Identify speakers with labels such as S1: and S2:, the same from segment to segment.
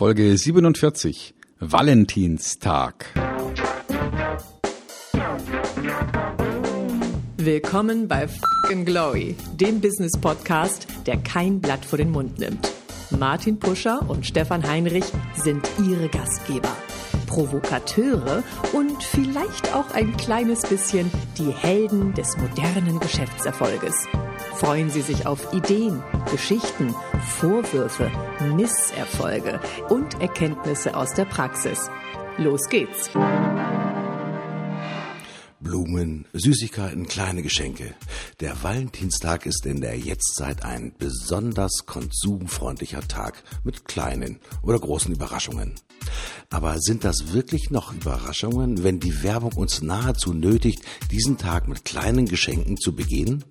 S1: Folge 47, Valentinstag.
S2: Willkommen bei Fucking Glory, dem Business Podcast, der kein Blatt vor den Mund nimmt. Martin Puscher und Stefan Heinrich sind ihre Gastgeber. Provokateure und vielleicht auch ein kleines bisschen die Helden des modernen Geschäftserfolges. Freuen Sie sich auf Ideen, Geschichten, Vorwürfe, Misserfolge und Erkenntnisse aus der Praxis. Los geht's!
S3: Blumen, Süßigkeiten, kleine Geschenke. Der Valentinstag ist in der Jetztzeit ein besonders konsumfreundlicher Tag mit kleinen oder großen Überraschungen. Aber sind das wirklich noch Überraschungen, wenn die Werbung uns nahezu nötigt, diesen Tag mit kleinen Geschenken zu begehen?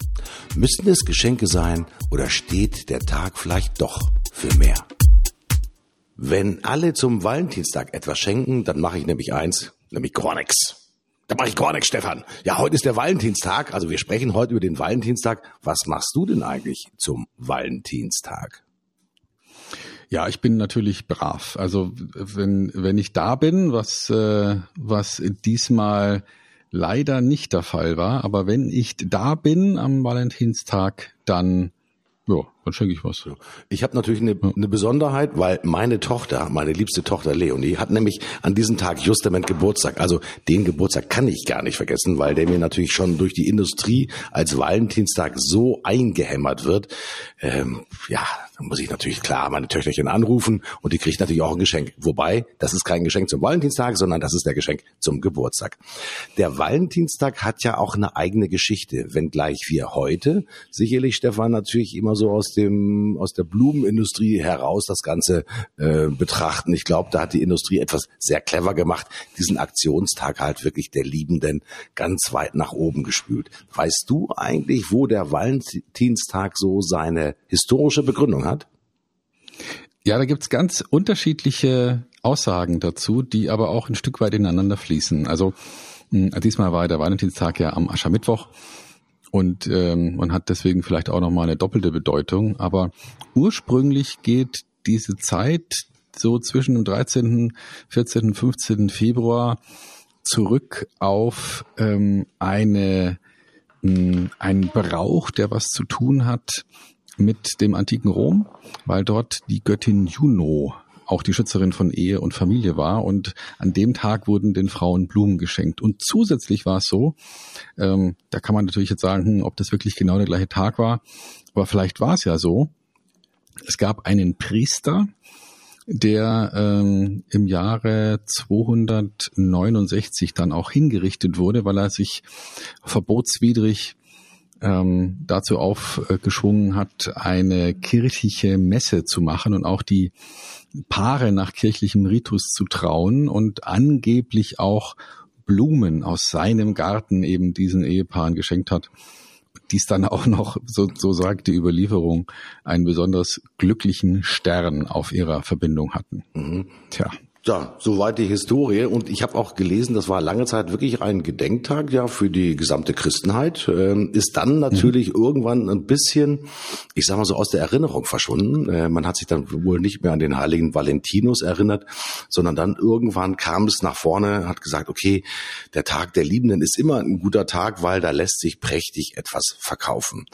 S3: Müssen es Geschenke sein oder steht der Tag vielleicht doch für mehr? Wenn alle zum Valentinstag etwas schenken, dann mache ich nämlich eins, nämlich gar nichts. Da mache ich gar nichts, Stefan. Ja, heute ist der Valentinstag. Also wir sprechen heute über den Valentinstag. Was machst du denn eigentlich zum Valentinstag?
S1: Ja, ich bin natürlich brav. Also wenn wenn ich da bin, was äh, was diesmal leider nicht der Fall war, aber wenn ich da bin am Valentinstag, dann ja, dann schenke ich was.
S3: Ich habe natürlich eine, eine Besonderheit, weil meine Tochter, meine liebste Tochter Leonie, hat nämlich an diesem Tag justament Geburtstag. Also den Geburtstag kann ich gar nicht vergessen, weil der mir natürlich schon durch die Industrie als Valentinstag so eingehämmert wird. Ähm, ja, dann muss ich natürlich klar meine Töchterchen anrufen und die kriegt natürlich auch ein Geschenk. Wobei, das ist kein Geschenk zum Valentinstag, sondern das ist der Geschenk zum Geburtstag. Der Valentinstag hat ja auch eine eigene Geschichte, wenngleich wir heute sicherlich, Stefan, natürlich immer so aus dem aus der Blumenindustrie heraus das Ganze äh, betrachten. Ich glaube, da hat die Industrie etwas sehr clever gemacht, diesen Aktionstag halt wirklich der Liebenden ganz weit nach oben gespült. Weißt du eigentlich, wo der Valentinstag so seine historische Begründung hat?
S1: Ja, da gibt's ganz unterschiedliche Aussagen dazu, die aber auch ein Stück weit ineinander fließen. Also mh, diesmal war der Valentinstag ja am Aschermittwoch und ähm, man hat deswegen vielleicht auch nochmal eine doppelte Bedeutung. Aber ursprünglich geht diese Zeit so zwischen dem 13., 14., 15. Februar zurück auf ähm, eine mh, einen Brauch, der was zu tun hat mit dem antiken Rom, weil dort die Göttin Juno auch die Schützerin von Ehe und Familie war. Und an dem Tag wurden den Frauen Blumen geschenkt. Und zusätzlich war es so, ähm, da kann man natürlich jetzt sagen, hm, ob das wirklich genau der gleiche Tag war, aber vielleicht war es ja so. Es gab einen Priester, der ähm, im Jahre 269 dann auch hingerichtet wurde, weil er sich verbotswidrig ähm, dazu aufgeschwungen hat, eine kirchliche Messe zu machen und auch die Paare nach kirchlichem Ritus zu trauen und angeblich auch Blumen aus seinem Garten eben diesen Ehepaaren geschenkt hat. Dies dann auch noch, so, so sagt die Überlieferung, einen besonders glücklichen Stern auf ihrer Verbindung hatten. Mhm.
S3: Tja. Ja, soweit die Historie. Und ich habe auch gelesen, das war lange Zeit wirklich ein Gedenktag ja für die gesamte Christenheit. Ähm, ist dann natürlich mhm. irgendwann ein bisschen, ich sag mal so, aus der Erinnerung verschwunden. Äh, man hat sich dann wohl nicht mehr an den heiligen Valentinus erinnert, sondern dann irgendwann kam es nach vorne, hat gesagt, okay, der Tag der Liebenden ist immer ein guter Tag, weil da lässt sich prächtig etwas verkaufen.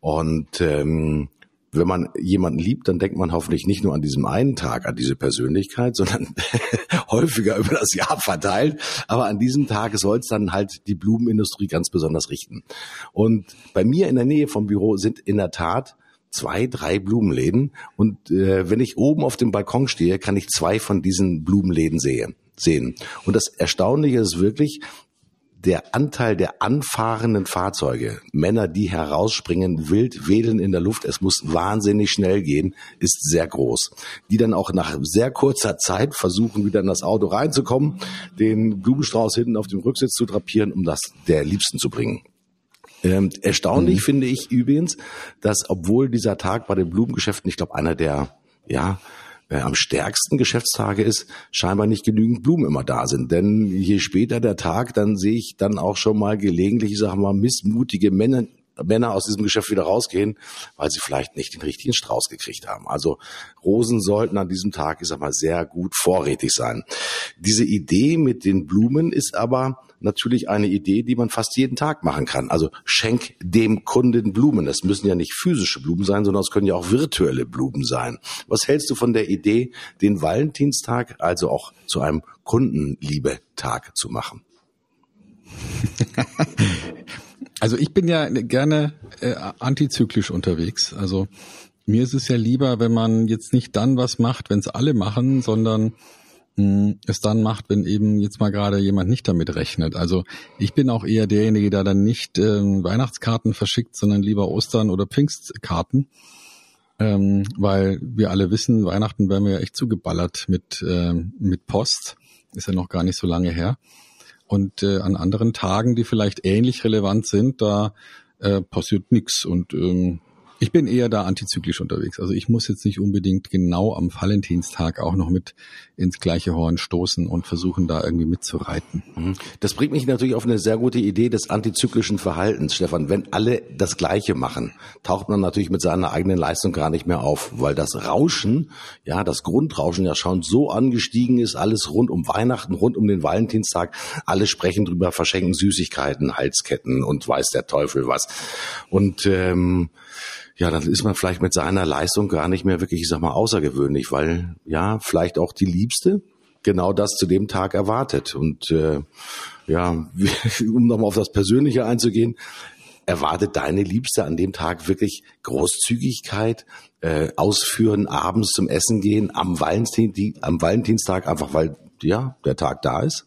S3: Und ähm, wenn man jemanden liebt, dann denkt man hoffentlich nicht nur an diesem einen Tag an diese Persönlichkeit, sondern häufiger über das Jahr verteilt. Aber an diesem Tag soll es dann halt die Blumenindustrie ganz besonders richten. Und bei mir in der Nähe vom Büro sind in der Tat zwei, drei Blumenläden. Und äh, wenn ich oben auf dem Balkon stehe, kann ich zwei von diesen Blumenläden sehen sehen. Und das Erstaunliche ist wirklich, der Anteil der anfahrenden Fahrzeuge, Männer, die herausspringen, wild wedeln in der Luft, es muss wahnsinnig schnell gehen, ist sehr groß. Die dann auch nach sehr kurzer Zeit versuchen, wieder in das Auto reinzukommen, den Blumenstrauß hinten auf dem Rücksitz zu drapieren, um das der Liebsten zu bringen. Ähm, erstaunlich mhm. finde ich übrigens, dass obwohl dieser Tag bei den Blumengeschäften, ich glaube, einer der ja, äh, am stärksten Geschäftstage ist, scheinbar nicht genügend Blumen immer da sind. Denn je später der Tag, dann sehe ich dann auch schon mal gelegentlich, ich sage mal, missmutige Männer, Männer aus diesem Geschäft wieder rausgehen, weil sie vielleicht nicht den richtigen Strauß gekriegt haben. Also Rosen sollten an diesem Tag, ich sag mal, sehr gut vorrätig sein. Diese Idee mit den Blumen ist aber natürlich eine Idee, die man fast jeden Tag machen kann. Also schenk dem Kunden Blumen. Das müssen ja nicht physische Blumen sein, sondern es können ja auch virtuelle Blumen sein. Was hältst du von der Idee, den Valentinstag also auch zu einem Kundenliebetag zu machen?
S1: Also ich bin ja gerne äh, antizyklisch unterwegs. Also mir ist es ja lieber, wenn man jetzt nicht dann was macht, wenn es alle machen, sondern es dann macht, wenn eben jetzt mal gerade jemand nicht damit rechnet. Also ich bin auch eher derjenige, der dann nicht äh, Weihnachtskarten verschickt, sondern lieber Ostern oder Pfingstkarten. Ähm, weil wir alle wissen, Weihnachten werden wir ja echt zugeballert mit, äh, mit Post. Ist ja noch gar nicht so lange her. Und äh, an anderen Tagen, die vielleicht ähnlich relevant sind, da äh, passiert nichts. Und ähm, ich bin eher da antizyklisch unterwegs. Also ich muss jetzt nicht unbedingt genau am Valentinstag auch noch mit ins gleiche Horn stoßen und versuchen da irgendwie mitzureiten.
S3: Mhm. Das bringt mich natürlich auf eine sehr gute Idee des antizyklischen Verhaltens, Stefan. Wenn alle das Gleiche machen, taucht man natürlich mit seiner eigenen Leistung gar nicht mehr auf, weil das Rauschen, ja, das Grundrauschen ja schon so angestiegen ist, alles rund um Weihnachten, rund um den Valentinstag, alle sprechen drüber, verschenken Süßigkeiten, Halsketten und weiß der Teufel was. Und ähm, ja, dann ist man vielleicht mit seiner Leistung gar nicht mehr wirklich, ich sag mal, außergewöhnlich, weil ja, vielleicht auch die Liebste genau das zu dem Tag erwartet. Und äh, ja, um nochmal auf das Persönliche einzugehen, erwartet deine Liebste an dem Tag wirklich Großzügigkeit, äh, ausführen, abends zum Essen gehen, am, Valentin, am Valentinstag, einfach weil ja der Tag da ist?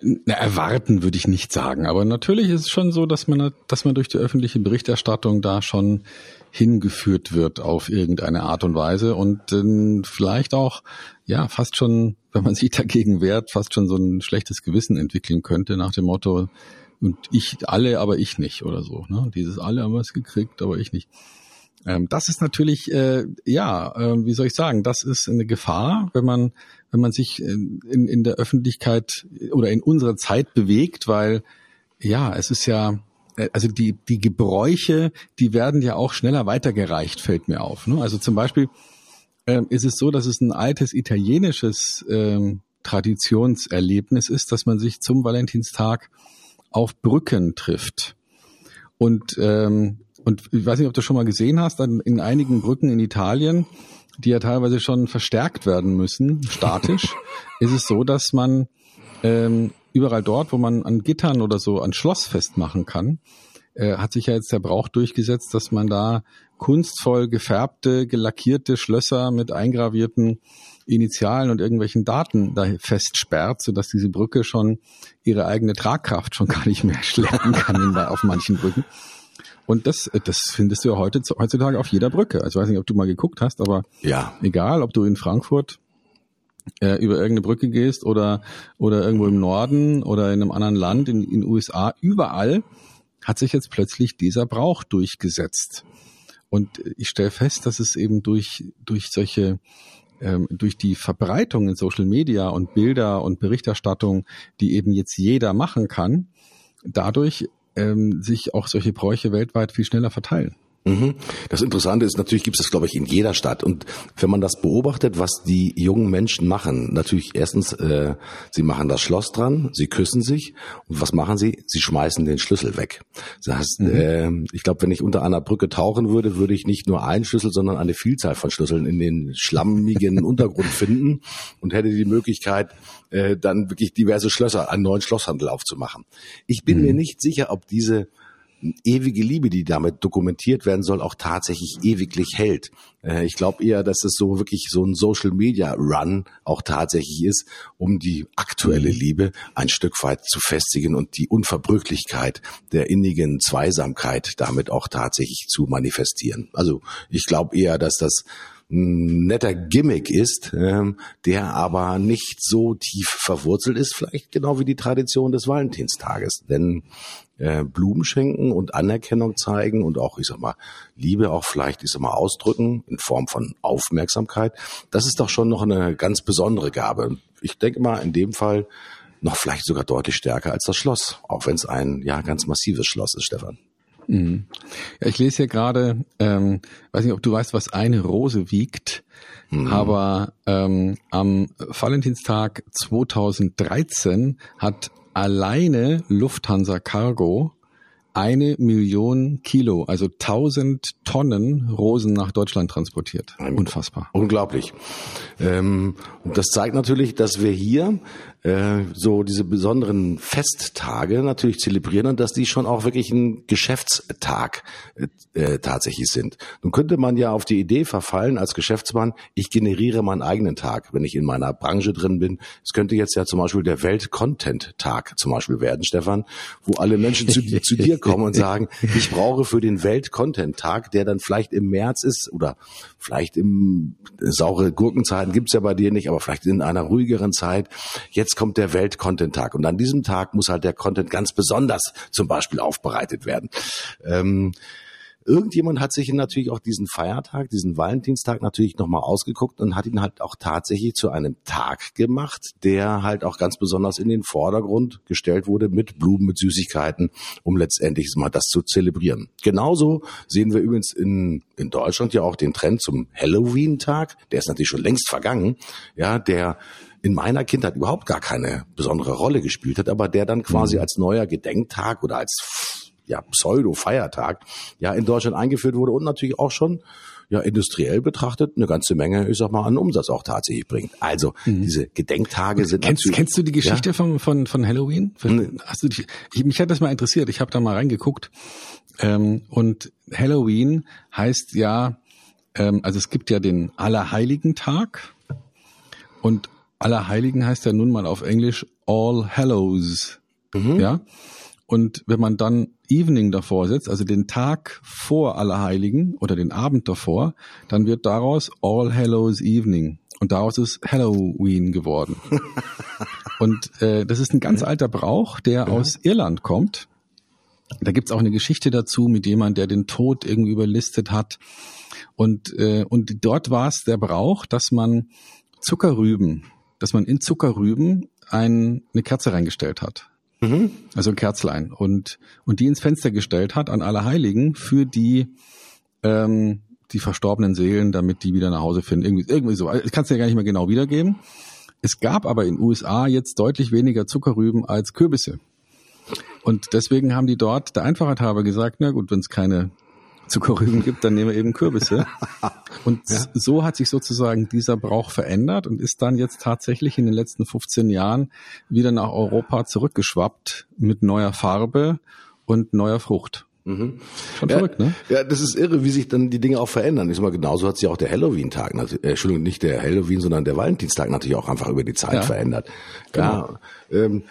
S1: Na, erwarten würde ich nicht sagen, aber natürlich ist es schon so, dass man, dass man durch die öffentliche Berichterstattung da schon hingeführt wird auf irgendeine Art und Weise und äh, vielleicht auch, ja, fast schon, wenn man sich dagegen wehrt, fast schon so ein schlechtes Gewissen entwickeln könnte nach dem Motto, und ich alle, aber ich nicht oder so. Ne? Dieses alle haben es gekriegt, aber ich nicht. Ähm, das ist natürlich, äh, ja, äh, wie soll ich sagen, das ist eine Gefahr, wenn man, wenn man sich in, in der Öffentlichkeit oder in unserer Zeit bewegt, weil ja, es ist ja, äh, also die, die Gebräuche, die werden ja auch schneller weitergereicht, fällt mir auf. Ne? Also zum Beispiel äh, ist es so, dass es ein altes italienisches äh, Traditionserlebnis ist, dass man sich zum Valentinstag auf Brücken trifft. Und ähm, und ich weiß nicht, ob du schon mal gesehen hast, in einigen Brücken in Italien, die ja teilweise schon verstärkt werden müssen, statisch, ist es so, dass man ähm, überall dort, wo man an Gittern oder so an Schloss festmachen kann, äh, hat sich ja jetzt der Brauch durchgesetzt, dass man da kunstvoll gefärbte, gelackierte Schlösser mit eingravierten Initialen und irgendwelchen Daten da festsperrt, sodass diese Brücke schon ihre eigene Tragkraft schon gar nicht mehr schleppen kann auf manchen Brücken. Und das, das findest du ja heute, heutzutage auf jeder Brücke. Also ich weiß nicht, ob du mal geguckt hast, aber ja. egal, ob du in Frankfurt äh, über irgendeine Brücke gehst oder, oder irgendwo im Norden oder in einem anderen Land, in den USA, überall hat sich jetzt plötzlich dieser Brauch durchgesetzt. Und ich stelle fest, dass es eben durch, durch solche ähm, durch die Verbreitung in Social Media und Bilder und Berichterstattung, die eben jetzt jeder machen kann, dadurch ähm, sich auch solche Bräuche weltweit viel schneller verteilen.
S3: Mhm. Das Interessante ist, natürlich gibt es das, glaube ich, in jeder Stadt. Und wenn man das beobachtet, was die jungen Menschen machen, natürlich erstens, äh, sie machen das Schloss dran, sie küssen sich. Und was machen sie? Sie schmeißen den Schlüssel weg. Das heißt, mhm. äh, ich glaube, wenn ich unter einer Brücke tauchen würde, würde ich nicht nur einen Schlüssel, sondern eine Vielzahl von Schlüsseln in den schlammigen Untergrund finden und hätte die Möglichkeit, äh, dann wirklich diverse Schlösser, einen neuen Schlosshandel aufzumachen. Ich bin mhm. mir nicht sicher, ob diese ewige Liebe, die damit dokumentiert werden soll, auch tatsächlich ewiglich hält. Äh, ich glaube eher, dass es so wirklich so ein Social Media Run auch tatsächlich ist, um die aktuelle Liebe ein Stück weit zu festigen und die Unverbrüchlichkeit der innigen Zweisamkeit damit auch tatsächlich zu manifestieren. Also ich glaube eher, dass das ein netter Gimmick ist, ähm, der aber nicht so tief verwurzelt ist, vielleicht genau wie die Tradition des Valentinstages. Denn äh, Blumen schenken und Anerkennung zeigen und auch, ich sag mal, Liebe auch vielleicht, ich sag mal, ausdrücken in Form von Aufmerksamkeit, das ist doch schon noch eine ganz besondere Gabe. Ich denke mal, in dem Fall noch vielleicht sogar deutlich stärker als das Schloss, auch wenn es ein ja ganz massives Schloss ist, Stefan.
S1: Mhm. Ja, ich lese hier gerade, ähm, weiß nicht, ob du weißt, was eine Rose wiegt, mhm. aber ähm, am Valentinstag 2013 hat alleine Lufthansa Cargo eine Million Kilo, also tausend Tonnen Rosen nach Deutschland transportiert. Unfassbar.
S3: Unglaublich. Ähm, das zeigt natürlich, dass wir hier äh, so diese besonderen Festtage natürlich zelebrieren und dass die schon auch wirklich ein Geschäftstag äh, äh, tatsächlich sind. Nun könnte man ja auf die Idee verfallen als Geschäftsmann, ich generiere meinen eigenen Tag, wenn ich in meiner Branche drin bin. Es könnte jetzt ja zum Beispiel der Welt-Content-Tag zum Beispiel werden, Stefan, wo alle Menschen zu, zu dir kommen und sagen, ich brauche für den Welt-Content-Tag, der dann vielleicht im März ist oder vielleicht im saure Gurkenzeiten gibt's ja bei dir nicht, aber vielleicht in einer ruhigeren Zeit. Jetzt kommt der Welt-Content-Tag und an diesem Tag muss halt der Content ganz besonders zum Beispiel aufbereitet werden. Ähm, irgendjemand hat sich natürlich auch diesen Feiertag, diesen Valentinstag natürlich nochmal ausgeguckt und hat ihn halt auch tatsächlich zu einem Tag gemacht, der halt auch ganz besonders in den Vordergrund gestellt wurde mit Blumen, mit Süßigkeiten, um letztendlich mal das zu zelebrieren. Genauso sehen wir übrigens in, in Deutschland ja auch den Trend zum Halloween-Tag. Der ist natürlich schon längst vergangen. Ja, der in meiner Kindheit überhaupt gar keine besondere Rolle gespielt hat, aber der dann quasi mhm. als neuer Gedenktag oder als ja, Pseudo-Feiertag ja in Deutschland eingeführt wurde und natürlich auch schon ja industriell betrachtet eine ganze Menge, ich sag mal, an Umsatz auch tatsächlich bringt. Also mhm. diese Gedenktage sind
S1: kennst, natürlich. Kennst du die Geschichte ja? von, von von Halloween? Hast du dich, ich, mich hat das mal interessiert. Ich habe da mal reingeguckt ähm, und Halloween heißt ja, ähm, also es gibt ja den Allerheiligen Tag und Allerheiligen heißt ja nun mal auf Englisch All Hallows. Mhm. Ja. Und wenn man dann Evening davor setzt, also den Tag vor Allerheiligen oder den Abend davor, dann wird daraus All Hallows Evening. Und daraus ist Halloween geworden. und äh, das ist ein ganz alter Brauch, der ja. aus Irland kommt. Da gibt's auch eine Geschichte dazu mit jemand, der den Tod irgendwie überlistet hat. Und, äh, und dort war es der Brauch, dass man Zuckerrüben dass man in Zuckerrüben ein, eine Kerze reingestellt hat. Mhm. Also ein Kerzlein. Und, und die ins Fenster gestellt hat an Allerheiligen für die, ähm, die verstorbenen Seelen, damit die wieder nach Hause finden. Irgendwie, irgendwie so. Ich kann es ja gar nicht mehr genau wiedergeben. Es gab aber in USA jetzt deutlich weniger Zuckerrüben als Kürbisse. Und deswegen haben die dort der Einfachheit halber gesagt, na gut, wenn es keine Zuckerrüben gibt, dann nehmen wir eben Kürbisse. Und ja. so hat sich sozusagen dieser Brauch verändert und ist dann jetzt tatsächlich in den letzten 15 Jahren wieder nach Europa zurückgeschwappt mit neuer Farbe und neuer Frucht.
S3: Mhm. Schon ja, verrückt, ne? Ja, das ist irre, wie sich dann die Dinge auch verändern. Ich sag mal, genauso hat sich auch der Halloween-Tag, äh, Entschuldigung, nicht der Halloween, sondern der Valentinstag natürlich auch einfach über die Zeit ja. verändert. Genau. Ja, ähm,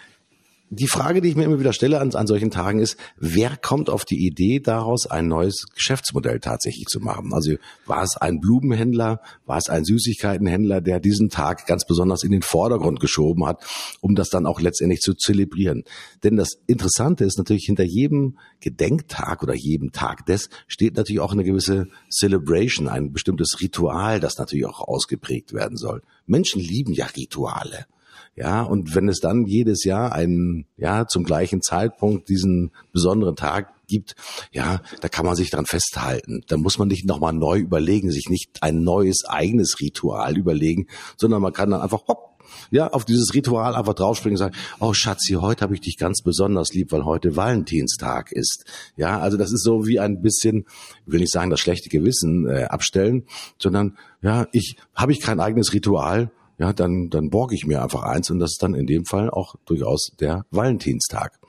S3: die Frage, die ich mir immer wieder stelle an, an solchen Tagen ist, wer kommt auf die Idee daraus, ein neues Geschäftsmodell tatsächlich zu machen? Also war es ein Blumenhändler, war es ein Süßigkeitenhändler, der diesen Tag ganz besonders in den Vordergrund geschoben hat, um das dann auch letztendlich zu zelebrieren? Denn das Interessante ist natürlich, hinter jedem Gedenktag oder jedem Tag des steht natürlich auch eine gewisse Celebration, ein bestimmtes Ritual, das natürlich auch ausgeprägt werden soll. Menschen lieben ja Rituale. Ja, und wenn es dann jedes Jahr einen, ja, zum gleichen Zeitpunkt diesen besonderen Tag gibt, ja, da kann man sich dran festhalten. Da muss man nicht nochmal neu überlegen, sich nicht ein neues eigenes Ritual überlegen, sondern man kann dann einfach hopp, ja, auf dieses Ritual einfach draufspringen und sagen, oh Schatzi, heute habe ich dich ganz besonders lieb, weil heute Valentinstag ist. Ja, also das ist so wie ein bisschen, will nicht sagen, das schlechte Gewissen äh, abstellen, sondern ja, ich habe ich kein eigenes Ritual, ja, dann, dann borge ich mir einfach eins und das ist dann in dem Fall auch durchaus der Valentinstag.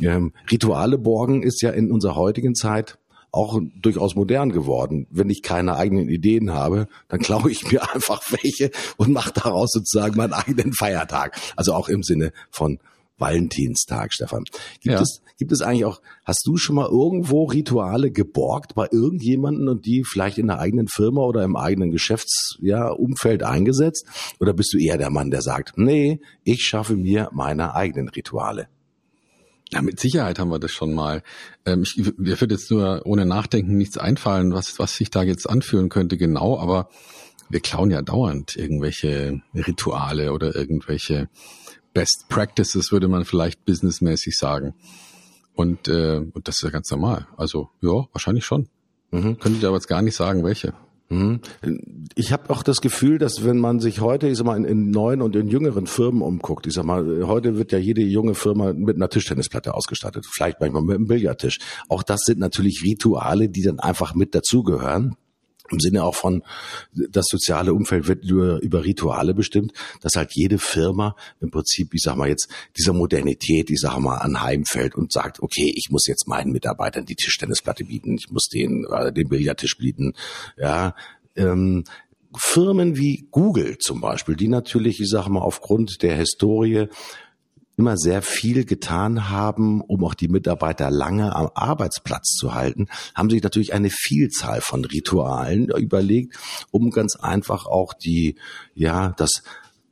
S3: Ähm, Rituale borgen ist ja in unserer heutigen Zeit auch durchaus modern geworden. Wenn ich keine eigenen Ideen habe, dann klaue ich mir einfach welche und mache daraus sozusagen meinen eigenen Feiertag. Also auch im Sinne von Valentinstag, Stefan. Gibt ja. es, gibt es eigentlich auch, hast du schon mal irgendwo Rituale geborgt bei irgendjemanden und die vielleicht in der eigenen Firma oder im eigenen Geschäftsumfeld ja, eingesetzt? Oder bist du eher der Mann, der sagt, nee, ich schaffe mir meine eigenen Rituale?
S1: Ja, mit Sicherheit haben wir das schon mal. Ähm, ich, mir wird jetzt nur ohne Nachdenken nichts einfallen, was, was sich da jetzt anführen könnte, genau, aber wir klauen ja dauernd irgendwelche Rituale oder irgendwelche Best Practices, würde man vielleicht businessmäßig sagen. Und, äh, und das ist ja ganz normal. Also ja, wahrscheinlich schon. Mhm. Könnte ich aber jetzt gar nicht sagen, welche.
S3: Mhm. Ich habe auch das Gefühl, dass wenn man sich heute, ich sag mal, in, in, neuen und in jüngeren Firmen umguckt, ich sag mal, heute wird ja jede junge Firma mit einer Tischtennisplatte ausgestattet, vielleicht manchmal mit einem Billardtisch. Auch das sind natürlich Rituale, die dann einfach mit dazugehören im Sinne auch von, das soziale Umfeld wird über, über Rituale bestimmt, dass halt jede Firma im Prinzip, ich sag mal jetzt, dieser Modernität, ich sag mal, anheimfällt und sagt, okay, ich muss jetzt meinen Mitarbeitern die Tischtennisplatte bieten, ich muss den, äh, den Billardtisch bieten, ja, ähm, Firmen wie Google zum Beispiel, die natürlich, ich sage mal, aufgrund der Historie immer sehr viel getan haben, um auch die Mitarbeiter lange am Arbeitsplatz zu halten, haben sich natürlich eine Vielzahl von Ritualen überlegt, um ganz einfach auch die, ja, das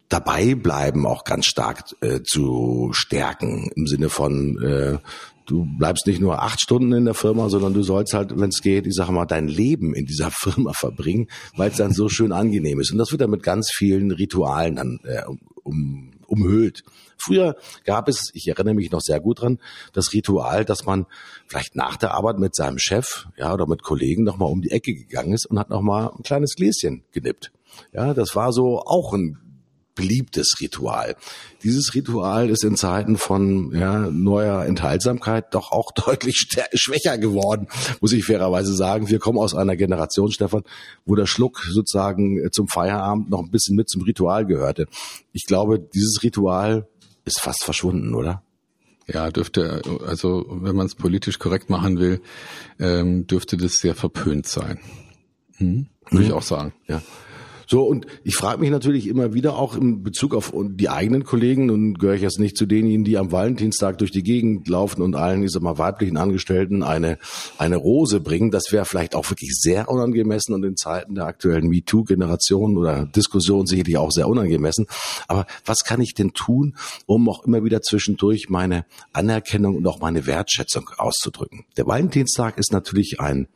S3: dabei bleiben auch ganz stark äh, zu stärken im Sinne von äh, du bleibst nicht nur acht Stunden in der Firma, sondern du sollst halt, wenn es geht, ich sage mal, dein Leben in dieser Firma verbringen, weil es dann so schön angenehm ist. Und das wird dann mit ganz vielen Ritualen dann äh, um, umhüllt. Früher gab es, ich erinnere mich noch sehr gut dran, das Ritual, dass man vielleicht nach der Arbeit mit seinem Chef, ja, oder mit Kollegen nochmal um die Ecke gegangen ist und hat nochmal ein kleines Gläschen genippt. Ja, das war so auch ein beliebtes Ritual. Dieses Ritual ist in Zeiten von ja, neuer Enthaltsamkeit doch auch deutlich schwächer geworden, muss ich fairerweise sagen. Wir kommen aus einer Generation, Stefan, wo der Schluck sozusagen zum Feierabend noch ein bisschen mit zum Ritual gehörte. Ich glaube, dieses Ritual ist fast verschwunden, oder?
S1: Ja, dürfte, also wenn man es politisch korrekt machen will, ähm, dürfte das sehr verpönt sein. Hm? Würde mhm. ich auch sagen.
S3: Ja. So, und ich frage mich natürlich immer wieder auch in Bezug auf die eigenen Kollegen, und gehöre ich jetzt nicht zu denjenigen, die am Valentinstag durch die Gegend laufen und allen, ich sag mal, weiblichen Angestellten eine, eine Rose bringen. Das wäre vielleicht auch wirklich sehr unangemessen und in Zeiten der aktuellen MeToo-Generation oder Diskussion sicherlich auch sehr unangemessen. Aber was kann ich denn tun, um auch immer wieder zwischendurch meine Anerkennung und auch meine Wertschätzung auszudrücken? Der Valentinstag ist natürlich ein,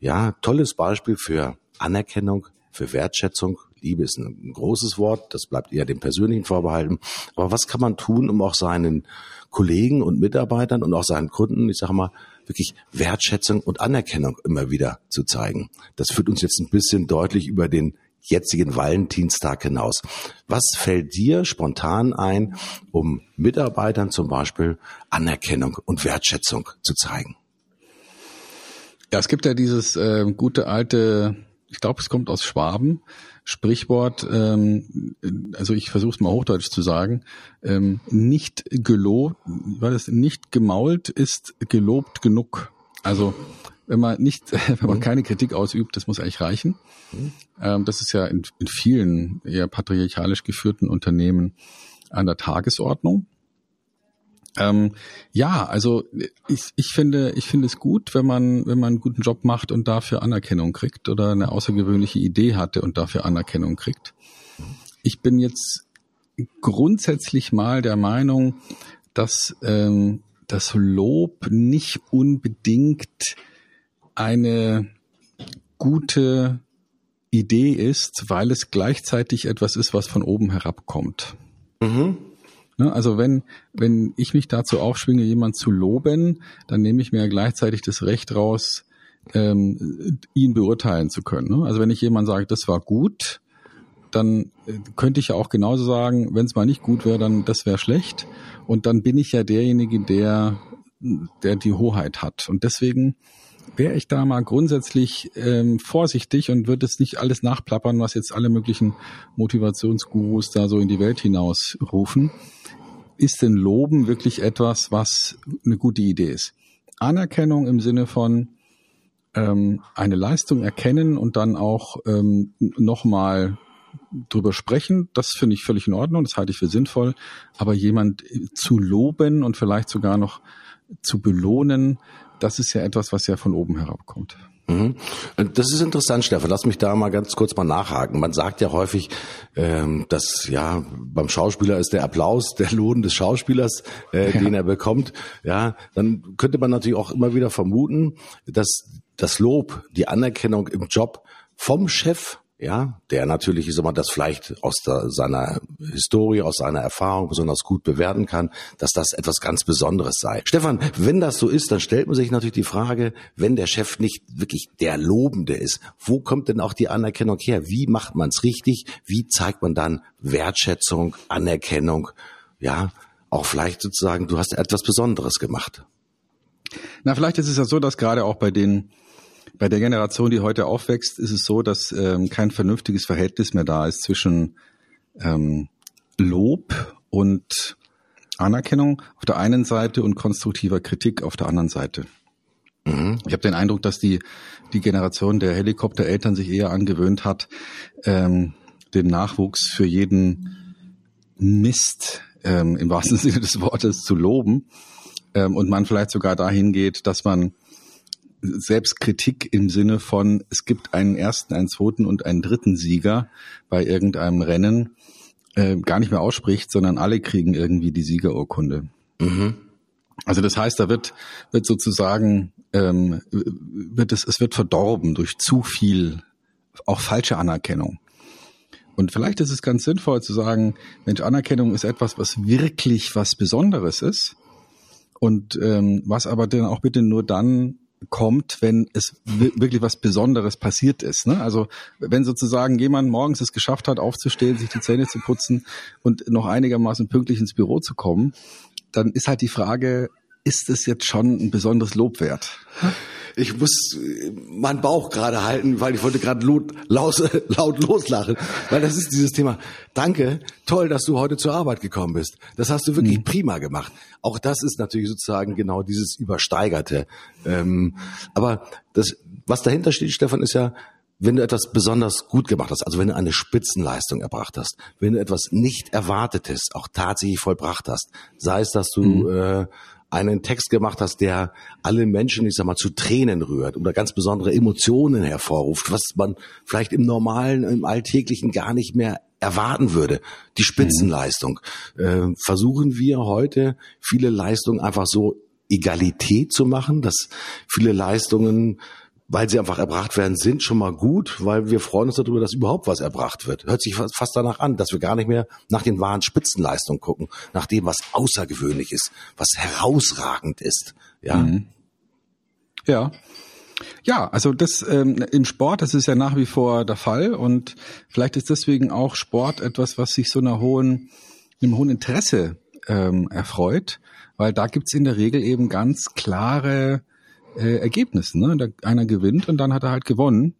S3: ja, tolles Beispiel für Anerkennung, für Wertschätzung. Liebe ist ein großes Wort, das bleibt eher dem Persönlichen vorbehalten. Aber was kann man tun, um auch seinen Kollegen und Mitarbeitern und auch seinen Kunden, ich sage mal, wirklich Wertschätzung und Anerkennung immer wieder zu zeigen? Das führt uns jetzt ein bisschen deutlich über den jetzigen Valentinstag hinaus. Was fällt dir spontan ein, um Mitarbeitern zum Beispiel Anerkennung und Wertschätzung zu zeigen?
S1: Ja, es gibt ja dieses äh, gute alte ich glaube, es kommt aus Schwaben, Sprichwort, ähm, also ich versuche es mal hochdeutsch zu sagen, ähm, nicht gelobt, weil es nicht gemault ist, gelobt genug. Also wenn man nicht, wenn man mhm. keine Kritik ausübt, das muss eigentlich reichen. Mhm. Ähm, das ist ja in, in vielen eher patriarchalisch geführten Unternehmen an der Tagesordnung. Ähm, ja, also ich, ich finde, ich finde es gut, wenn man, wenn man einen guten Job macht und dafür Anerkennung kriegt oder eine außergewöhnliche Idee hatte und dafür Anerkennung kriegt. Ich bin jetzt grundsätzlich mal der Meinung, dass ähm, das Lob nicht unbedingt eine gute Idee ist, weil es gleichzeitig etwas ist, was von oben herabkommt. Mhm. Ne, also wenn, wenn ich mich dazu aufschwinge, jemand zu loben, dann nehme ich mir ja gleichzeitig das Recht raus, ähm, ihn beurteilen zu können. Ne? Also wenn ich jemand sage, das war gut, dann äh, könnte ich ja auch genauso sagen, wenn es mal nicht gut wäre, dann das wäre schlecht. Und dann bin ich ja derjenige, der, der die Hoheit hat. Und deswegen wäre ich da mal grundsätzlich ähm, vorsichtig und würde es nicht alles nachplappern, was jetzt alle möglichen Motivationsgurus da so in die Welt hinaus rufen. Ist denn Loben wirklich etwas, was eine gute Idee ist? Anerkennung im Sinne von ähm, eine Leistung erkennen und dann auch ähm, nochmal drüber sprechen, das finde ich völlig in Ordnung, das halte ich für sinnvoll. Aber jemand zu loben und vielleicht sogar noch zu belohnen, das ist ja etwas, was ja von oben herabkommt.
S3: Mhm. Das ist interessant, Stefan. Lass mich da mal ganz kurz mal nachhaken. Man sagt ja häufig, ähm, dass ja beim Schauspieler ist der Applaus der Lohn des Schauspielers, äh, ja. den er bekommt. Ja, dann könnte man natürlich auch immer wieder vermuten, dass das Lob, die Anerkennung im Job vom Chef ja, der natürlich, ich sag mal, das vielleicht aus der, seiner Historie, aus seiner Erfahrung besonders gut bewerten kann, dass das etwas ganz Besonderes sei. Stefan, wenn das so ist, dann stellt man sich natürlich die Frage, wenn der Chef nicht wirklich der Lobende ist, wo kommt denn auch die Anerkennung her? Wie macht man es richtig? Wie zeigt man dann Wertschätzung, Anerkennung? Ja, auch vielleicht sozusagen, du hast etwas Besonderes gemacht.
S1: Na, vielleicht ist es ja so, dass gerade auch bei den bei der Generation, die heute aufwächst, ist es so, dass ähm, kein vernünftiges Verhältnis mehr da ist zwischen ähm, Lob und Anerkennung auf der einen Seite und konstruktiver Kritik auf der anderen Seite. Mhm. Ich habe den Eindruck, dass die, die Generation der Helikoptereltern sich eher angewöhnt hat, ähm, den Nachwuchs für jeden Mist ähm, im wahrsten Sinne des Wortes zu loben ähm, und man vielleicht sogar dahin geht, dass man Selbstkritik im Sinne von, es gibt einen ersten, einen zweiten und einen dritten Sieger bei irgendeinem Rennen äh, gar nicht mehr ausspricht, sondern alle kriegen irgendwie die Siegerurkunde. Mhm. Also das heißt, da wird, wird sozusagen, ähm, wird es, es wird verdorben durch zu viel, auch falsche Anerkennung. Und vielleicht ist es ganz sinnvoll zu sagen, Mensch, Anerkennung ist etwas, was wirklich was Besonderes ist und ähm, was aber dann auch bitte nur dann kommt, wenn es wirklich was Besonderes passiert ist. Ne? Also wenn sozusagen jemand morgens es geschafft hat, aufzustehen, sich die Zähne zu putzen und noch einigermaßen pünktlich ins Büro zu kommen, dann ist halt die Frage, ist es jetzt schon ein besonderes Lob wert?
S3: ich muss meinen Bauch gerade halten, weil ich wollte gerade laut, laut, loslachen, weil das ist dieses Thema. Danke, toll, dass du heute zur Arbeit gekommen bist. Das hast du wirklich mhm. prima gemacht. Auch das ist natürlich sozusagen genau dieses Übersteigerte. Ähm, aber das, was dahinter steht, Stefan, ist ja, wenn du etwas besonders gut gemacht hast, also wenn du eine Spitzenleistung erbracht hast, wenn du etwas nicht Erwartetes auch tatsächlich vollbracht hast, sei es, dass du mhm. äh, einen Text gemacht hast, der alle Menschen, ich sag mal, zu Tränen rührt oder ganz besondere Emotionen hervorruft, was man vielleicht im normalen, im alltäglichen gar nicht mehr erwarten würde. Die Spitzenleistung. Äh, versuchen wir heute viele Leistungen einfach so Egalität zu machen, dass viele Leistungen weil sie einfach erbracht werden, sind schon mal gut, weil wir freuen uns darüber, dass überhaupt was erbracht wird. Hört sich fast danach an, dass wir gar nicht mehr nach den wahren Spitzenleistungen gucken, nach dem, was außergewöhnlich ist, was herausragend ist. Ja. Mhm.
S1: Ja. Ja, also das ähm, im Sport, das ist ja nach wie vor der Fall und vielleicht ist deswegen auch Sport etwas, was sich so einer hohen, einem hohen Interesse ähm, erfreut, weil da gibt's in der Regel eben ganz klare äh, Ergebnissen. Ne? Da, einer gewinnt und dann hat er halt gewonnen,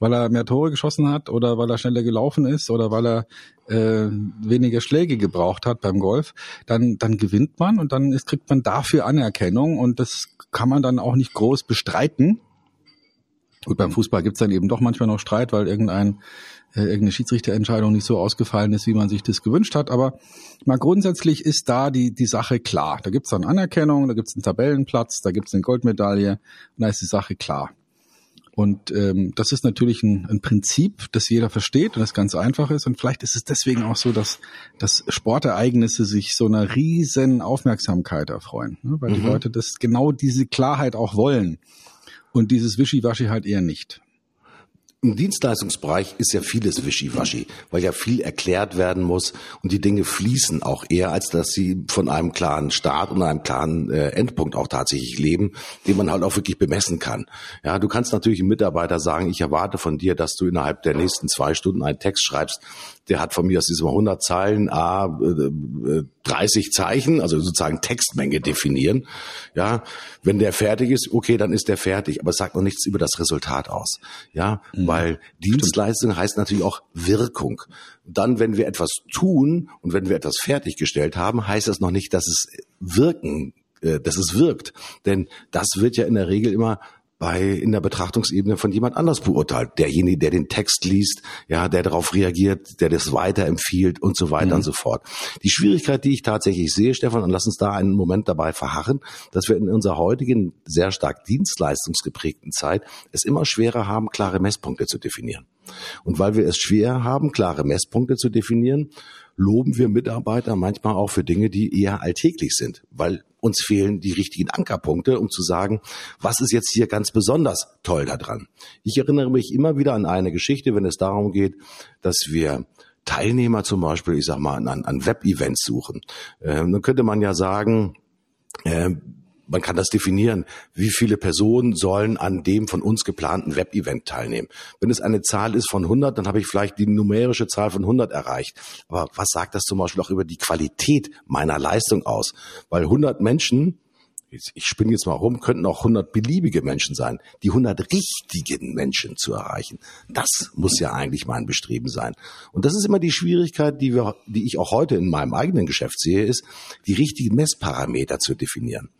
S1: weil er mehr Tore geschossen hat oder weil er schneller gelaufen ist oder weil er äh, weniger Schläge gebraucht hat beim Golf. Dann, dann gewinnt man und dann ist, kriegt man dafür Anerkennung und das kann man dann auch nicht groß bestreiten. Gut, beim Fußball gibt's dann eben doch manchmal noch Streit, weil irgendein äh, irgendeine Schiedsrichterentscheidung nicht so ausgefallen ist, wie man sich das gewünscht hat. Aber mal grundsätzlich ist da die, die Sache klar. Da gibt's dann Anerkennung, da gibt's einen Tabellenplatz, da gibt's eine Goldmedaille und da ist die Sache klar. Und ähm, das ist natürlich ein, ein Prinzip, das jeder versteht und das ganz einfach ist. Und vielleicht ist es deswegen auch so, dass, dass Sportereignisse sich so einer riesen Aufmerksamkeit erfreuen, ne? weil mhm. die Leute das genau diese Klarheit auch wollen und dieses Wischiwaschi halt eher nicht.
S3: Im Dienstleistungsbereich ist ja vieles wischiwaschi, weil ja viel erklärt werden muss und die Dinge fließen auch eher, als dass sie von einem klaren Start und einem klaren äh, Endpunkt auch tatsächlich leben, den man halt auch wirklich bemessen kann. Ja, du kannst natürlich einem Mitarbeiter sagen, ich erwarte von dir, dass du innerhalb der nächsten zwei Stunden einen Text schreibst, der hat von mir aus diesem 100 Zeilen, a, äh, 30 äh, Zeichen, also sozusagen Textmenge definieren. Ja, wenn der fertig ist, okay, dann ist der fertig, aber es sagt noch nichts über das Resultat aus. Ja, mhm. weil Dienstleistung heißt natürlich auch Wirkung. Dann, wenn wir etwas tun und wenn wir etwas fertiggestellt haben, heißt das noch nicht, dass es wirken, äh, dass es wirkt. Denn das wird ja in der Regel immer bei in der Betrachtungsebene von jemand anders beurteilt. Derjenige, der den Text liest, ja, der darauf reagiert, der das weiterempfiehlt und so weiter mhm. und so fort. Die Schwierigkeit, die ich tatsächlich sehe, Stefan, und lass uns da einen Moment dabei verharren, dass wir in unserer heutigen sehr stark dienstleistungsgeprägten Zeit es immer schwerer haben, klare Messpunkte zu definieren. Und weil wir es schwer haben, klare Messpunkte zu definieren, loben wir Mitarbeiter manchmal auch für Dinge, die eher alltäglich sind, weil uns fehlen die richtigen Ankerpunkte, um zu sagen, was ist jetzt hier ganz besonders toll daran. Ich erinnere mich immer wieder an eine Geschichte, wenn es darum geht, dass wir Teilnehmer zum Beispiel, ich sag mal, an, an Web-Events suchen. Ähm, dann könnte man ja sagen, äh, man kann das definieren, wie viele Personen sollen an dem von uns geplanten Web-Event teilnehmen. Wenn es eine Zahl ist von 100, dann habe ich vielleicht die numerische Zahl von 100 erreicht. Aber was sagt das zum Beispiel auch über die Qualität meiner Leistung aus? Weil 100 Menschen ich spinne jetzt mal rum, könnten auch 100 beliebige Menschen sein, die 100 richtigen Menschen zu erreichen. Das muss ja eigentlich mein Bestreben sein. Und das ist immer die Schwierigkeit, die wir, die ich auch heute in meinem eigenen Geschäft sehe, ist, die richtigen Messparameter zu definieren.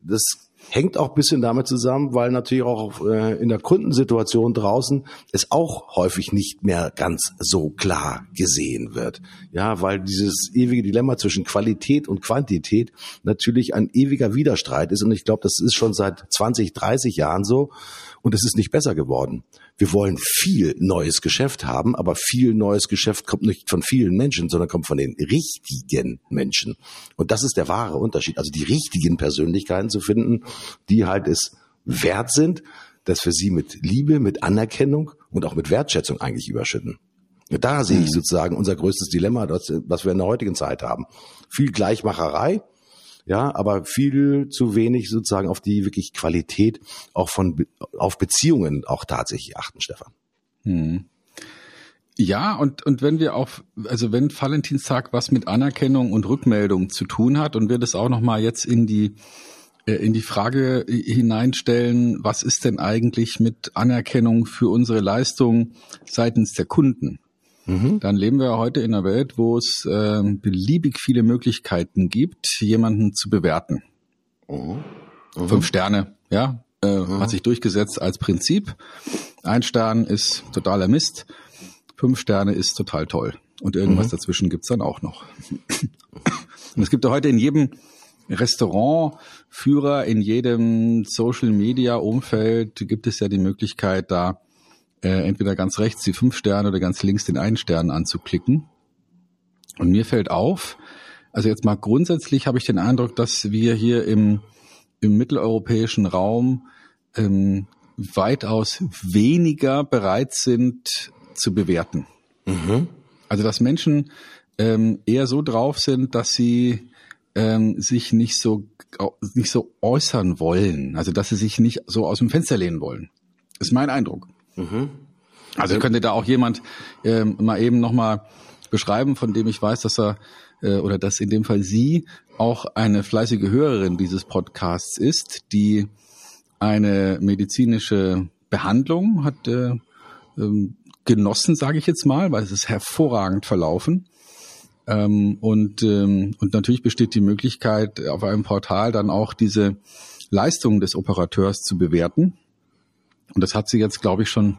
S3: Das hängt auch bisschen damit zusammen, weil natürlich auch äh, in der Kundensituation draußen es auch häufig nicht mehr ganz so klar gesehen wird. Ja, weil dieses ewige Dilemma zwischen Qualität und Quantität natürlich ein ewiger Widerstreit ist. Und ich glaube, das ist schon seit 20, 30 Jahren so. Und es ist nicht besser geworden. Wir wollen viel neues Geschäft haben, aber viel neues Geschäft kommt nicht von vielen Menschen, sondern kommt von den richtigen Menschen. Und das ist der wahre Unterschied. Also die richtigen Persönlichkeiten zu finden, die halt es wert sind, dass wir sie mit Liebe, mit Anerkennung und auch mit Wertschätzung eigentlich überschütten. Da sehe ich mhm. sozusagen unser größtes Dilemma, das, was wir in der heutigen Zeit haben. Viel Gleichmacherei, ja, aber viel zu wenig sozusagen auf die wirklich Qualität auch von auf Beziehungen auch tatsächlich achten, Stefan. Hm.
S1: Ja, und, und wenn wir auf, also wenn Valentinstag was mit Anerkennung und Rückmeldung zu tun hat und wir das auch nochmal jetzt in die, äh, in die Frage hineinstellen, was ist denn eigentlich mit Anerkennung für unsere Leistung seitens der Kunden? Mhm. dann leben wir heute in einer Welt, wo es äh, beliebig viele Möglichkeiten gibt, jemanden zu bewerten. Mhm. Mhm. Fünf Sterne, ja, äh, mhm. hat sich durchgesetzt als Prinzip. Ein Stern ist totaler Mist, fünf Sterne ist total toll. Und irgendwas mhm. dazwischen gibt's dann auch noch. Und es gibt ja heute in jedem Restaurantführer, in jedem Social-Media-Umfeld gibt es ja die Möglichkeit, da äh, entweder ganz rechts die fünf Sterne oder ganz links den einen Stern anzuklicken. Und mir fällt auf, also jetzt mal grundsätzlich habe ich den Eindruck, dass wir hier im, im mitteleuropäischen Raum ähm, weitaus weniger bereit sind zu bewerten. Mhm. Also dass Menschen ähm, eher so drauf sind, dass sie ähm, sich nicht so nicht so äußern wollen, also dass sie sich nicht so aus dem Fenster lehnen wollen. Ist mein Eindruck. Mhm. Also könnte da auch jemand ähm, mal eben nochmal beschreiben, von dem ich weiß, dass er äh, oder dass in dem Fall sie auch eine fleißige Hörerin dieses Podcasts ist, die eine medizinische Behandlung hat äh, ähm, genossen, sage ich jetzt mal, weil es ist hervorragend verlaufen. Ähm, und, ähm, und natürlich besteht die Möglichkeit, auf einem Portal dann auch diese Leistung des Operateurs zu bewerten. Und das hat sie jetzt, glaube ich, schon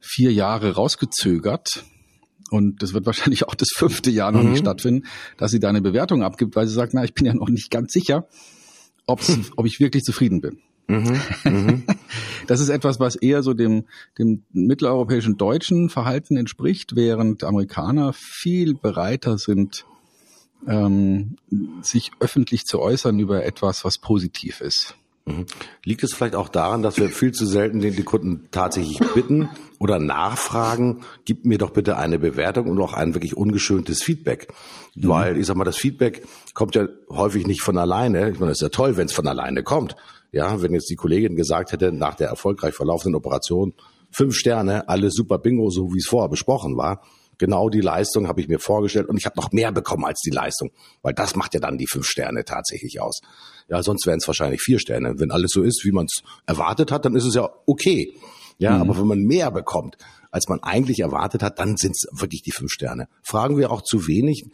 S1: vier Jahre rausgezögert. Und das wird wahrscheinlich auch das fünfte Jahr noch mhm. nicht stattfinden, dass sie da eine Bewertung abgibt, weil sie sagt, na, ich bin ja noch nicht ganz sicher, ob's, ob ich wirklich zufrieden bin. Mhm, mhm. Das ist etwas, was eher so dem, dem mitteleuropäischen deutschen Verhalten entspricht, während Amerikaner viel bereiter sind, ähm, sich öffentlich zu äußern über etwas, was positiv ist.
S3: Mhm. Liegt es vielleicht auch daran, dass wir viel zu selten den, die Kunden tatsächlich bitten oder nachfragen, gib mir doch bitte eine Bewertung und auch ein wirklich ungeschöntes Feedback. Mhm. Weil, ich sag mal, das Feedback kommt ja häufig nicht von alleine. Ich meine, es ist ja toll, wenn es von alleine kommt. Ja, wenn jetzt die Kollegin gesagt hätte, nach der erfolgreich verlaufenden Operation, fünf Sterne, alles super Bingo, so wie es vorher besprochen war, genau die Leistung habe ich mir vorgestellt und ich habe noch mehr bekommen als die Leistung, weil das macht ja dann die fünf Sterne tatsächlich aus. Ja, sonst wären es wahrscheinlich vier Sterne. Wenn alles so ist, wie man es erwartet hat, dann ist es ja okay. Ja, mhm. aber wenn man mehr bekommt, als man eigentlich erwartet hat, dann sind es wirklich die fünf Sterne. Fragen wir auch zu wenig,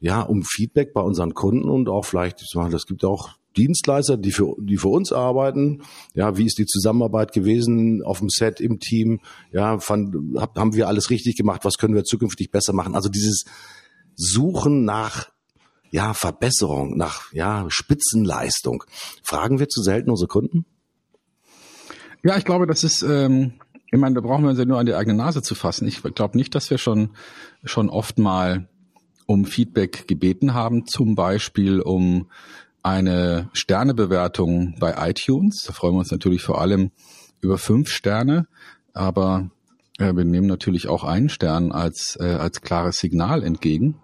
S3: ja, um Feedback bei unseren Kunden und auch vielleicht, das gibt auch Dienstleister, die für, die für uns arbeiten. Ja, wie ist die Zusammenarbeit gewesen auf dem Set, im Team? Ja, fand, hab, haben wir alles richtig gemacht? Was können wir zukünftig besser machen? Also dieses Suchen nach ja, Verbesserung, nach ja, Spitzenleistung. Fragen wir zu selten unsere Kunden?
S1: Ja, ich glaube, das ist ähm, ich meine, da brauchen wir uns ja nur an die eigene Nase zu fassen. Ich glaube nicht, dass wir schon, schon oft mal um Feedback gebeten haben, zum Beispiel um eine Sternebewertung bei iTunes. Da freuen wir uns natürlich vor allem über fünf Sterne, aber äh, wir nehmen natürlich auch einen Stern als, äh, als klares Signal entgegen.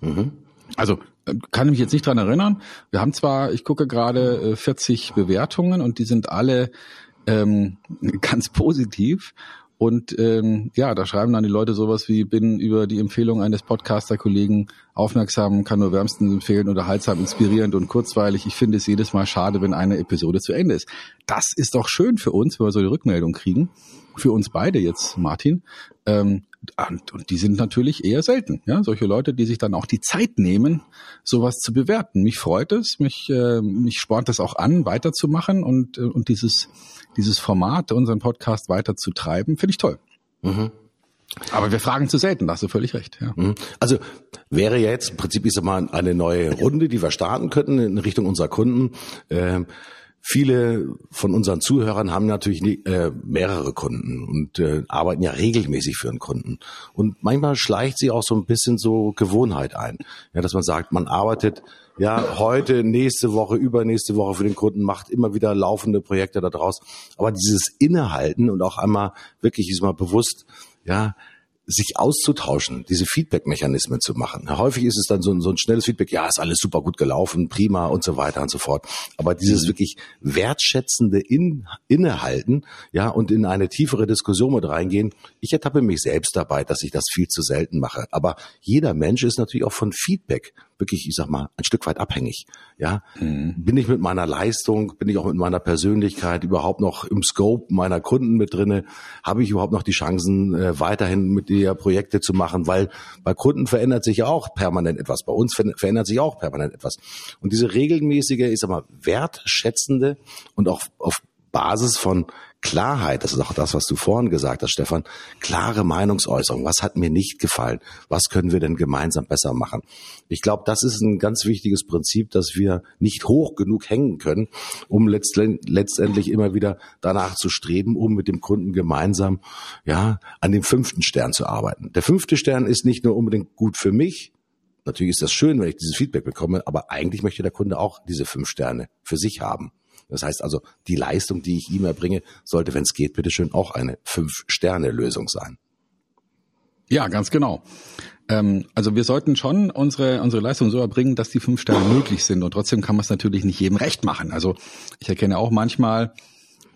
S1: Mhm. Also äh, kann ich mich jetzt nicht dran erinnern. Wir haben zwar, ich gucke gerade, 40 äh, Bewertungen und die sind alle ähm, ganz positiv. Und ähm, ja, da schreiben dann die Leute sowas wie, bin über die Empfehlung eines Podcaster-Kollegen aufmerksam, kann nur wärmstens empfehlen, unterhaltsam, inspirierend und kurzweilig. Ich finde es jedes Mal schade, wenn eine Episode zu Ende ist. Das ist doch schön für uns, wenn wir so die Rückmeldung kriegen. Für uns beide jetzt, Martin. Ähm, und, und die sind natürlich eher selten. Ja, solche Leute, die sich dann auch die Zeit nehmen, sowas zu bewerten. Mich freut es, mich, äh, mich spornt es auch an, weiterzumachen und, äh, und dieses dieses Format, unseren Podcast weiter zu treiben, finde ich toll. Mhm. Aber wir fragen zu selten, da hast du völlig recht. Ja. Mhm.
S3: Also wäre ja jetzt im Prinzip ist mal eine neue Runde, die wir starten könnten in Richtung unserer Kunden. Ähm, viele von unseren Zuhörern haben natürlich äh, mehrere Kunden und äh, arbeiten ja regelmäßig für einen Kunden. Und manchmal schleicht sie auch so ein bisschen so Gewohnheit ein, ja, dass man sagt, man arbeitet ja, heute, nächste Woche, übernächste Woche für den Kunden, macht immer wieder laufende Projekte da draus. Aber dieses Innehalten und auch einmal wirklich diesmal bewusst, ja, sich auszutauschen, diese Feedback-Mechanismen zu machen. Häufig ist es dann so, so, ein schnelles Feedback, ja, ist alles super gut gelaufen, prima und so weiter und so fort. Aber dieses mhm. wirklich wertschätzende in, Innehalten, ja, und in eine tiefere Diskussion mit reingehen. Ich ertappe mich selbst dabei, dass ich das viel zu selten mache. Aber jeder Mensch ist natürlich auch von Feedback wirklich, ich sag mal, ein Stück weit abhängig. Ja, mhm. bin ich mit meiner Leistung, bin ich auch mit meiner Persönlichkeit überhaupt noch im Scope meiner Kunden mit drinne? Habe ich überhaupt noch die Chancen, äh, weiterhin mit dir Projekte zu machen? Weil bei Kunden verändert sich ja auch permanent etwas. Bei uns verändert sich auch permanent etwas. Und diese regelmäßige, ich sag mal, wertschätzende und auch auf Basis von Klarheit, das ist auch das, was du vorhin gesagt hast, Stefan, klare Meinungsäußerung. Was hat mir nicht gefallen? Was können wir denn gemeinsam besser machen? Ich glaube, das ist ein ganz wichtiges Prinzip, dass wir nicht hoch genug hängen können, um letztendlich immer wieder danach zu streben, um mit dem Kunden gemeinsam, ja, an dem fünften Stern zu arbeiten. Der fünfte Stern ist nicht nur unbedingt gut für mich, Natürlich ist das schön, wenn ich dieses Feedback bekomme, aber eigentlich möchte der Kunde auch diese fünf Sterne für sich haben. Das heißt also, die Leistung, die ich ihm erbringe, sollte, wenn es geht, bitteschön auch eine Fünf-Sterne-Lösung sein.
S1: Ja, ganz genau. Ähm, also wir sollten schon unsere, unsere Leistung so erbringen, dass die fünf Sterne möglich sind. Und trotzdem kann man es natürlich nicht jedem recht machen. Also ich erkenne auch manchmal,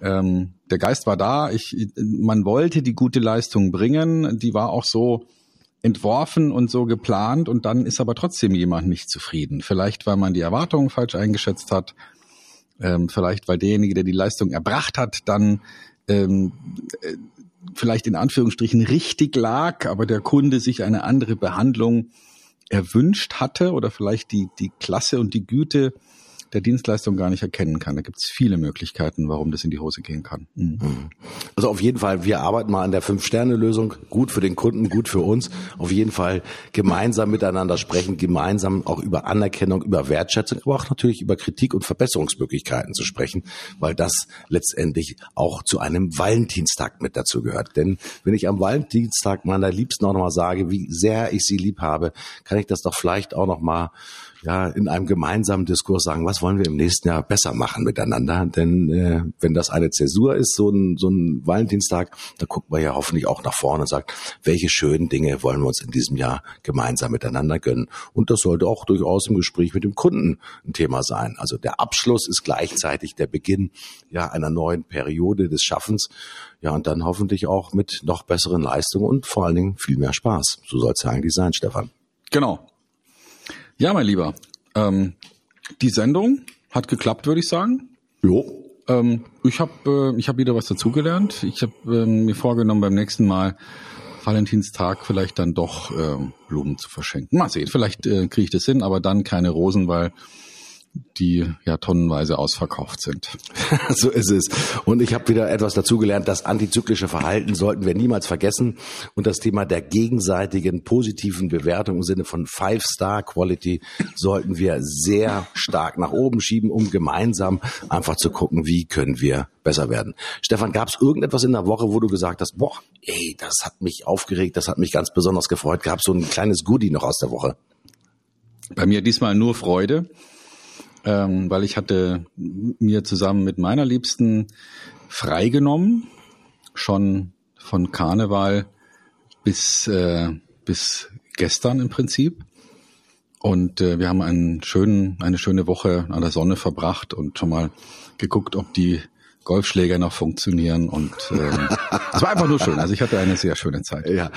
S1: ähm, der Geist war da, ich, man wollte die gute Leistung bringen, die war auch so entworfen und so geplant und dann ist aber trotzdem jemand nicht zufrieden. Vielleicht, weil man die Erwartungen falsch eingeschätzt hat, ähm, vielleicht weil derjenige, der die Leistung erbracht hat, dann ähm, äh, vielleicht in Anführungsstrichen richtig lag, aber der Kunde sich eine andere Behandlung erwünscht hatte oder vielleicht die, die Klasse und die Güte der Dienstleistung gar nicht erkennen kann. Da gibt es viele Möglichkeiten, warum das in die Hose gehen kann. Mhm.
S3: mhm. Also auf jeden Fall, wir arbeiten mal an der Fünf-Sterne-Lösung. Gut für den Kunden, gut für uns. Auf jeden Fall gemeinsam miteinander sprechen, gemeinsam auch über Anerkennung, über Wertschätzung, aber auch natürlich über Kritik und Verbesserungsmöglichkeiten zu sprechen, weil das letztendlich auch zu einem Valentinstag mit dazu gehört. Denn wenn ich am Valentinstag meiner Liebsten auch nochmal sage, wie sehr ich sie lieb habe, kann ich das doch vielleicht auch nochmal ja, in einem gemeinsamen Diskurs sagen, was wollen wir im nächsten Jahr besser machen miteinander? Denn äh, wenn das eine Zäsur ist, so ein, so ein Valentinstag, da guckt man ja hoffentlich auch nach vorne und sagt, welche schönen Dinge wollen wir uns in diesem Jahr gemeinsam miteinander gönnen? Und das sollte auch durchaus im Gespräch mit dem Kunden ein Thema sein. Also der Abschluss ist gleichzeitig der Beginn ja einer neuen Periode des Schaffens. Ja, und dann hoffentlich auch mit noch besseren Leistungen und vor allen Dingen viel mehr Spaß. So soll es ja eigentlich sein, Stefan.
S1: Genau. Ja, mein Lieber, ähm, die Sendung hat geklappt, würde ich sagen.
S3: Jo.
S1: Ähm, ich habe äh, ich hab wieder was dazugelernt. Ich habe ähm, mir vorgenommen, beim nächsten Mal Valentinstag vielleicht dann doch ähm, Blumen zu verschenken. Mal sehen, vielleicht äh, kriege ich das hin, aber dann keine Rosen, weil die ja tonnenweise ausverkauft sind.
S3: so ist es. Und ich habe wieder etwas dazugelernt, das antizyklische Verhalten sollten wir niemals vergessen. Und das Thema der gegenseitigen positiven Bewertung im Sinne von Five-Star-Quality sollten wir sehr stark nach oben schieben, um gemeinsam einfach zu gucken, wie können wir besser werden. Stefan, gab es irgendetwas in der Woche, wo du gesagt hast, boah, ey, das hat mich aufgeregt, das hat mich ganz besonders gefreut. Gab es so ein kleines Goodie noch aus der Woche?
S1: Bei mir diesmal nur Freude ähm, weil ich hatte mir zusammen mit meiner Liebsten freigenommen, schon von Karneval bis, äh, bis gestern im Prinzip. Und äh, wir haben einen schönen, eine schöne Woche an der Sonne verbracht und schon mal geguckt, ob die Golfschläger noch funktionieren und ähm, es war einfach nur schön. Also ich hatte eine sehr schöne Zeit.
S3: Ja, äh,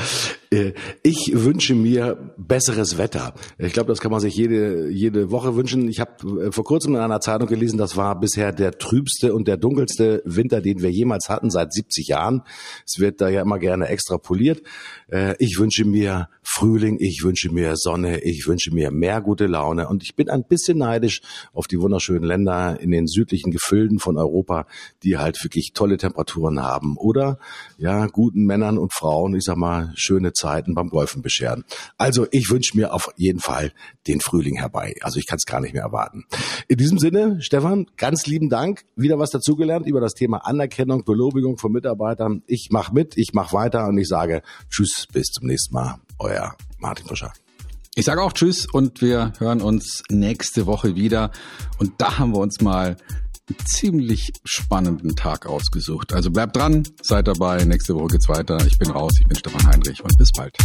S3: ich wünsche mir besseres Wetter. Ich glaube, das kann man sich jede jede Woche wünschen. Ich habe äh, vor kurzem in einer Zeitung gelesen, das war bisher der trübste und der dunkelste Winter, den wir jemals hatten seit 70 Jahren. Es wird da ja immer gerne extrapoliert. Äh, ich wünsche mir Frühling, ich wünsche mir Sonne, ich wünsche mir mehr gute Laune und ich bin ein bisschen neidisch auf die wunderschönen Länder in den südlichen Gefilden von Europa, die halt wirklich tolle Temperaturen haben oder ja, guten Männern und Frauen, ich sag mal, schöne Zeiten beim Golfen bescheren. Also ich wünsche mir auf jeden Fall den Frühling herbei. Also ich kann es gar nicht mehr erwarten. In diesem Sinne, Stefan, ganz lieben Dank. Wieder was dazugelernt über das Thema Anerkennung, Belobigung von Mitarbeitern. Ich mache mit, ich mache weiter und ich sage Tschüss, bis zum nächsten Mal euer Martin Fischer.
S1: Ich sage auch Tschüss und wir hören uns nächste Woche wieder. Und da haben wir uns mal ziemlich spannenden Tag ausgesucht. Also bleibt dran, seid dabei. Nächste Woche geht's weiter. Ich bin raus. Ich bin Stefan Heinrich und bis bald.